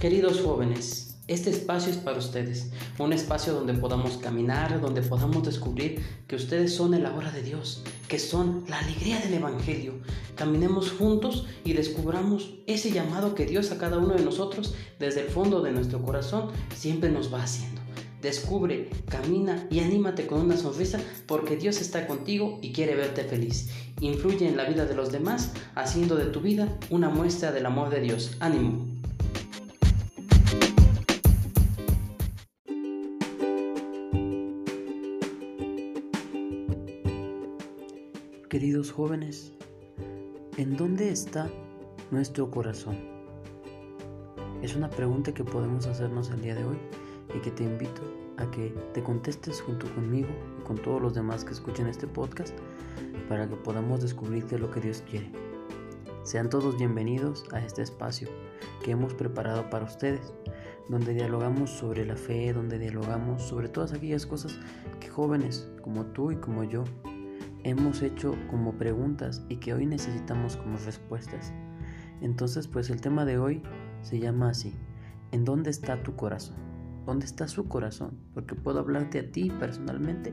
Queridos jóvenes, este espacio es para ustedes, un espacio donde podamos caminar, donde podamos descubrir que ustedes son el ahora de Dios, que son la alegría del Evangelio. Caminemos juntos y descubramos ese llamado que Dios a cada uno de nosotros desde el fondo de nuestro corazón siempre nos va haciendo. Descubre, camina y anímate con una sonrisa porque Dios está contigo y quiere verte feliz. Influye en la vida de los demás haciendo de tu vida una muestra del amor de Dios. Ánimo. Queridos jóvenes, ¿en dónde está nuestro corazón? Es una pregunta que podemos hacernos el día de hoy y que te invito a que te contestes junto conmigo y con todos los demás que escuchen este podcast para que podamos descubrir qué es lo que Dios quiere. Sean todos bienvenidos a este espacio que hemos preparado para ustedes, donde dialogamos sobre la fe, donde dialogamos sobre todas aquellas cosas que jóvenes como tú y como yo hemos hecho como preguntas y que hoy necesitamos como respuestas. Entonces, pues el tema de hoy se llama así. ¿En dónde está tu corazón? ¿Dónde está su corazón? Porque puedo hablarte a ti personalmente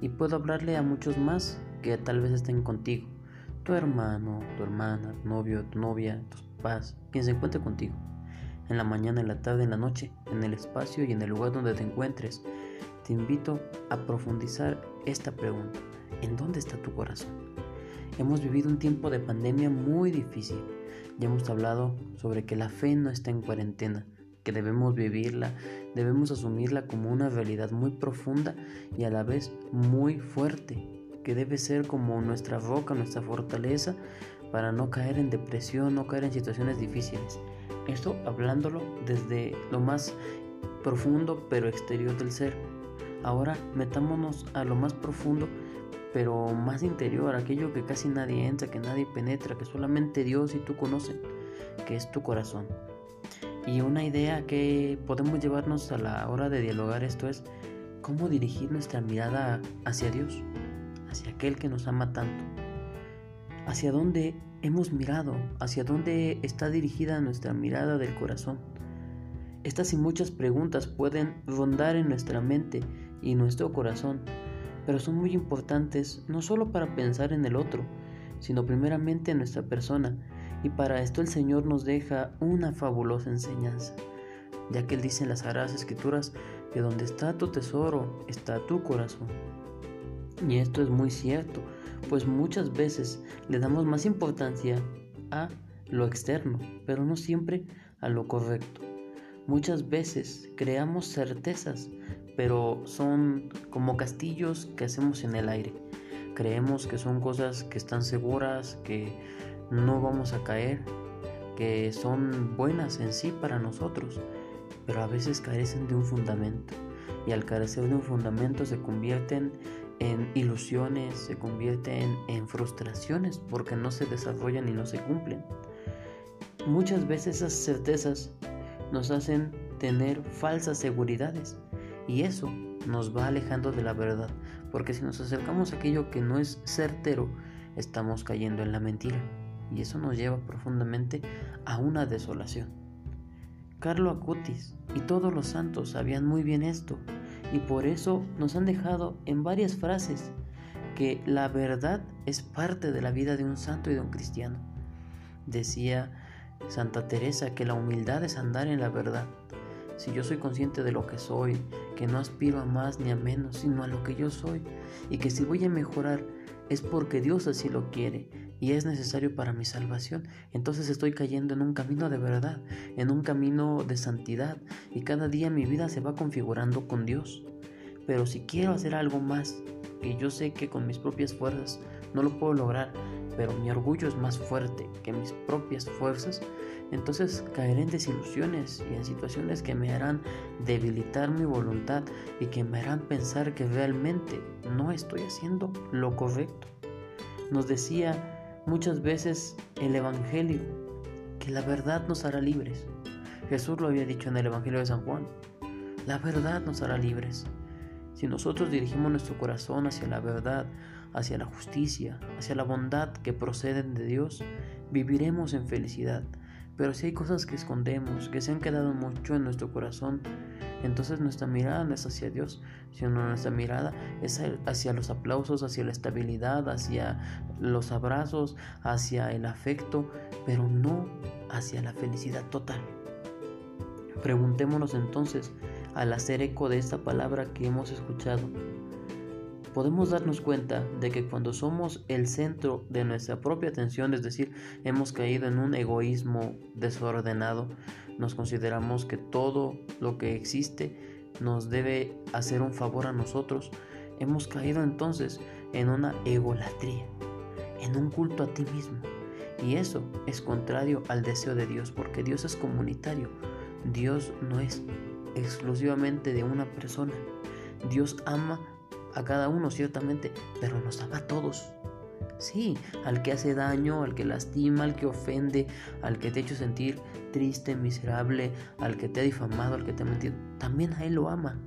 y puedo hablarle a muchos más que tal vez estén contigo. Tu hermano, tu hermana, tu novio, tu novia, tus papás, quien se encuentre contigo. En la mañana, en la tarde, en la noche, en el espacio y en el lugar donde te encuentres. Te invito a profundizar esta pregunta. ¿En dónde está tu corazón? Hemos vivido un tiempo de pandemia muy difícil. Ya hemos hablado sobre que la fe no está en cuarentena, que debemos vivirla, debemos asumirla como una realidad muy profunda y a la vez muy fuerte, que debe ser como nuestra roca, nuestra fortaleza para no caer en depresión, no caer en situaciones difíciles. Esto hablándolo desde lo más profundo pero exterior del ser. Ahora metámonos a lo más profundo pero más interior, aquello que casi nadie entra, que nadie penetra, que solamente Dios y tú conocen, que es tu corazón. Y una idea que podemos llevarnos a la hora de dialogar esto es cómo dirigir nuestra mirada hacia Dios, hacia aquel que nos ama tanto. Hacia dónde hemos mirado, hacia dónde está dirigida nuestra mirada del corazón. Estas y muchas preguntas pueden rondar en nuestra mente y nuestro corazón pero son muy importantes no solo para pensar en el otro, sino primeramente en nuestra persona, y para esto el Señor nos deja una fabulosa enseñanza, ya que Él dice en las Sagradas Escrituras que donde está tu tesoro está tu corazón. Y esto es muy cierto, pues muchas veces le damos más importancia a lo externo, pero no siempre a lo correcto. Muchas veces creamos certezas, pero son como castillos que hacemos en el aire. Creemos que son cosas que están seguras, que no vamos a caer, que son buenas en sí para nosotros, pero a veces carecen de un fundamento. Y al carecer de un fundamento se convierten en ilusiones, se convierten en frustraciones porque no se desarrollan y no se cumplen. Muchas veces esas certezas nos hacen tener falsas seguridades y eso nos va alejando de la verdad, porque si nos acercamos a aquello que no es certero, estamos cayendo en la mentira y eso nos lleva profundamente a una desolación. Carlo Acutis y todos los santos sabían muy bien esto y por eso nos han dejado en varias frases que la verdad es parte de la vida de un santo y de un cristiano. Decía Santa Teresa que la humildad es andar en la verdad. Si yo soy consciente de lo que soy, que no aspiro a más ni a menos, sino a lo que yo soy, y que si voy a mejorar es porque Dios así lo quiere y es necesario para mi salvación, entonces estoy cayendo en un camino de verdad, en un camino de santidad, y cada día mi vida se va configurando con Dios. Pero si quiero hacer algo más, que yo sé que con mis propias fuerzas no lo puedo lograr, pero mi orgullo es más fuerte que mis propias fuerzas, entonces caeré en desilusiones y en situaciones que me harán debilitar mi voluntad y que me harán pensar que realmente no estoy haciendo lo correcto. Nos decía muchas veces el Evangelio que la verdad nos hará libres. Jesús lo había dicho en el Evangelio de San Juan. La verdad nos hará libres. Si nosotros dirigimos nuestro corazón hacia la verdad, hacia la justicia, hacia la bondad que proceden de Dios, viviremos en felicidad. Pero si hay cosas que escondemos, que se han quedado mucho en nuestro corazón, entonces nuestra mirada no es hacia Dios, sino nuestra mirada es hacia los aplausos, hacia la estabilidad, hacia los abrazos, hacia el afecto, pero no hacia la felicidad total. Preguntémonos entonces, al hacer eco de esta palabra que hemos escuchado, podemos darnos cuenta de que cuando somos el centro de nuestra propia atención, es decir, hemos caído en un egoísmo desordenado, nos consideramos que todo lo que existe nos debe hacer un favor a nosotros, hemos caído entonces en una egolatría, en un culto a ti mismo. Y eso es contrario al deseo de Dios, porque Dios es comunitario. Dios no es exclusivamente de una persona. Dios ama a cada uno ciertamente, pero nos ama a todos. Sí, al que hace daño, al que lastima, al que ofende, al que te ha hecho sentir triste, miserable, al que te ha difamado, al que te ha mentido, también a él lo ama.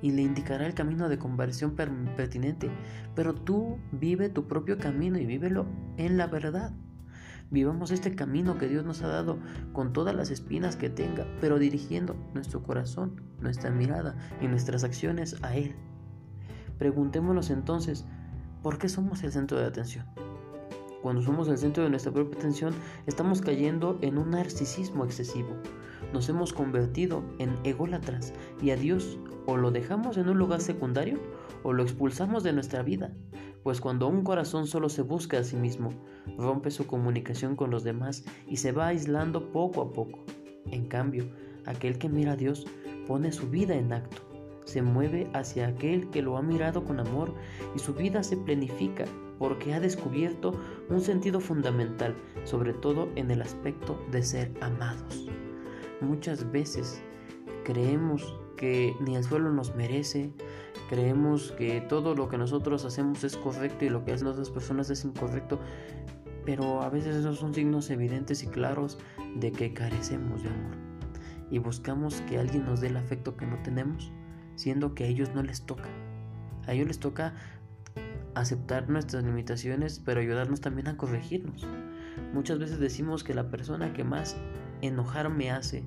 Y le indicará el camino de conversión pertinente. Pero tú vive tu propio camino y vívelo en la verdad. Vivamos este camino que Dios nos ha dado con todas las espinas que tenga, pero dirigiendo nuestro corazón, nuestra mirada y nuestras acciones a Él. Preguntémonos entonces, ¿por qué somos el centro de atención? Cuando somos el centro de nuestra propia atención, estamos cayendo en un narcisismo excesivo. Nos hemos convertido en ególatras y a Dios o lo dejamos en un lugar secundario o lo expulsamos de nuestra vida. Pues cuando un corazón solo se busca a sí mismo, rompe su comunicación con los demás y se va aislando poco a poco. En cambio, aquel que mira a Dios pone su vida en acto se mueve hacia aquel que lo ha mirado con amor y su vida se planifica porque ha descubierto un sentido fundamental, sobre todo en el aspecto de ser amados. Muchas veces creemos que ni el suelo nos merece, creemos que todo lo que nosotros hacemos es correcto y lo que hacen otras personas es incorrecto, pero a veces esos son signos evidentes y claros de que carecemos de amor y buscamos que alguien nos dé el afecto que no tenemos siendo que a ellos no les toca. A ellos les toca aceptar nuestras limitaciones, pero ayudarnos también a corregirnos. Muchas veces decimos que la persona que más enojar me hace,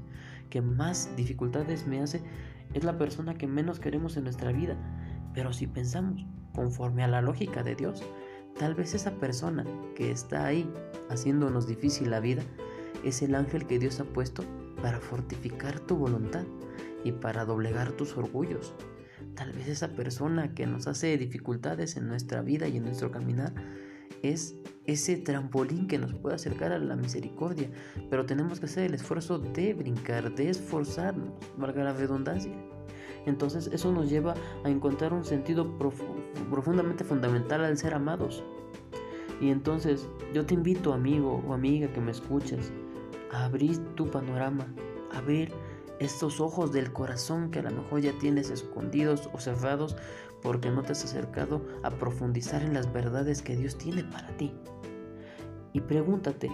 que más dificultades me hace, es la persona que menos queremos en nuestra vida. Pero si pensamos conforme a la lógica de Dios, tal vez esa persona que está ahí haciéndonos difícil la vida es el ángel que Dios ha puesto para fortificar tu voluntad y para doblegar tus orgullos. Tal vez esa persona que nos hace dificultades en nuestra vida y en nuestro caminar es ese trampolín que nos puede acercar a la misericordia, pero tenemos que hacer el esfuerzo de brincar, de esforzarnos, valga la redundancia. Entonces eso nos lleva a encontrar un sentido profundamente fundamental al ser amados. Y entonces yo te invito, amigo o amiga que me escuchas, a abrir tu panorama, a abrir estos ojos del corazón que a lo mejor ya tienes escondidos o cerrados porque no te has acercado a profundizar en las verdades que Dios tiene para ti. Y pregúntate,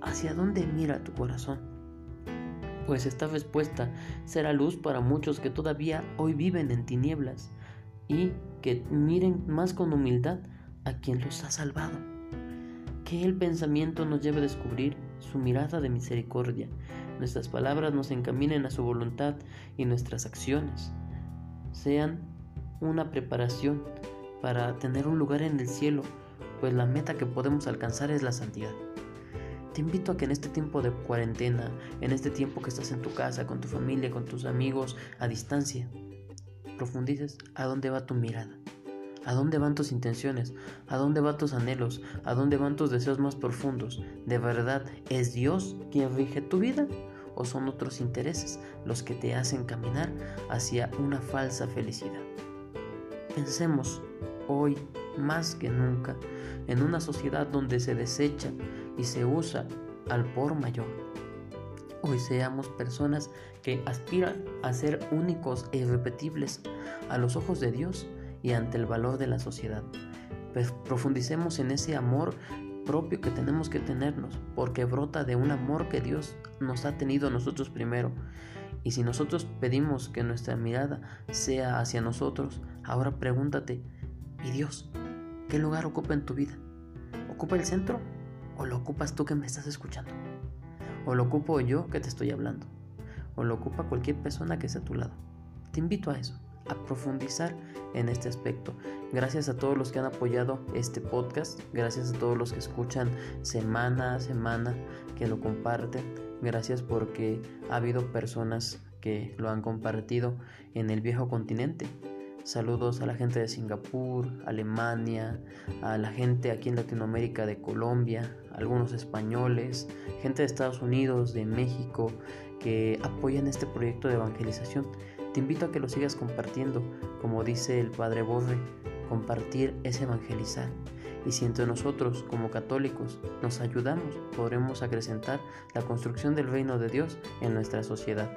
¿hacia dónde mira tu corazón? Pues esta respuesta será luz para muchos que todavía hoy viven en tinieblas y que miren más con humildad a quien los ha salvado. Que el pensamiento nos lleve a descubrir su mirada de misericordia nuestras palabras nos encaminen a su voluntad y nuestras acciones sean una preparación para tener un lugar en el cielo, pues la meta que podemos alcanzar es la santidad. Te invito a que en este tiempo de cuarentena, en este tiempo que estás en tu casa, con tu familia, con tus amigos, a distancia, profundices a dónde va tu mirada. ¿A dónde van tus intenciones? ¿A dónde van tus anhelos? ¿A dónde van tus deseos más profundos? ¿De verdad es Dios quien rige tu vida? ¿O son otros intereses los que te hacen caminar hacia una falsa felicidad? Pensemos hoy más que nunca en una sociedad donde se desecha y se usa al por mayor. Hoy seamos personas que aspiran a ser únicos e irrepetibles a los ojos de Dios y ante el valor de la sociedad. Pues profundicemos en ese amor propio que tenemos que tenernos, porque brota de un amor que Dios nos ha tenido a nosotros primero. Y si nosotros pedimos que nuestra mirada sea hacia nosotros, ahora pregúntate, ¿y Dios qué lugar ocupa en tu vida? ¿Ocupa el centro o lo ocupas tú que me estás escuchando? O lo ocupo yo que te estoy hablando. O lo ocupa cualquier persona que esté a tu lado. Te invito a eso, a profundizar en este aspecto. Gracias a todos los que han apoyado este podcast, gracias a todos los que escuchan semana a semana, que lo comparten. Gracias porque ha habido personas que lo han compartido en el viejo continente. Saludos a la gente de Singapur, Alemania, a la gente aquí en Latinoamérica de Colombia, algunos españoles, gente de Estados Unidos, de México, que apoyan este proyecto de evangelización. Te invito a que lo sigas compartiendo, como dice el Padre Borre, compartir es evangelizar. Y si entre nosotros, como católicos, nos ayudamos, podremos acrecentar la construcción del reino de Dios en nuestra sociedad.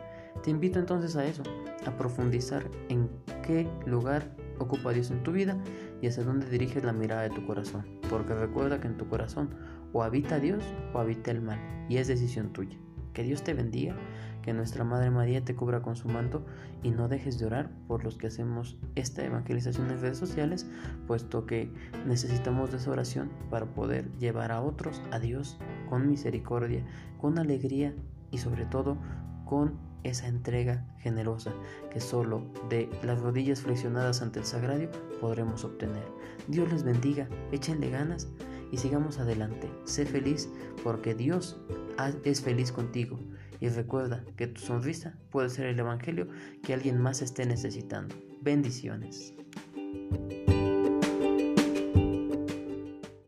Te invito entonces a eso, a profundizar en qué lugar ocupa Dios en tu vida y hacia dónde diriges la mirada de tu corazón. Porque recuerda que en tu corazón o habita Dios o habita el mal y es decisión tuya. Que Dios te bendiga, que nuestra Madre María te cubra con su manto y no dejes de orar por los que hacemos esta evangelización en redes sociales, puesto que necesitamos de esa oración para poder llevar a otros a Dios con misericordia, con alegría y sobre todo con esa entrega generosa que solo de las rodillas flexionadas ante el sagrario podremos obtener. Dios les bendiga, échenle ganas y sigamos adelante. Sé feliz porque Dios es feliz contigo. Y recuerda que tu sonrisa puede ser el Evangelio que alguien más esté necesitando. Bendiciones.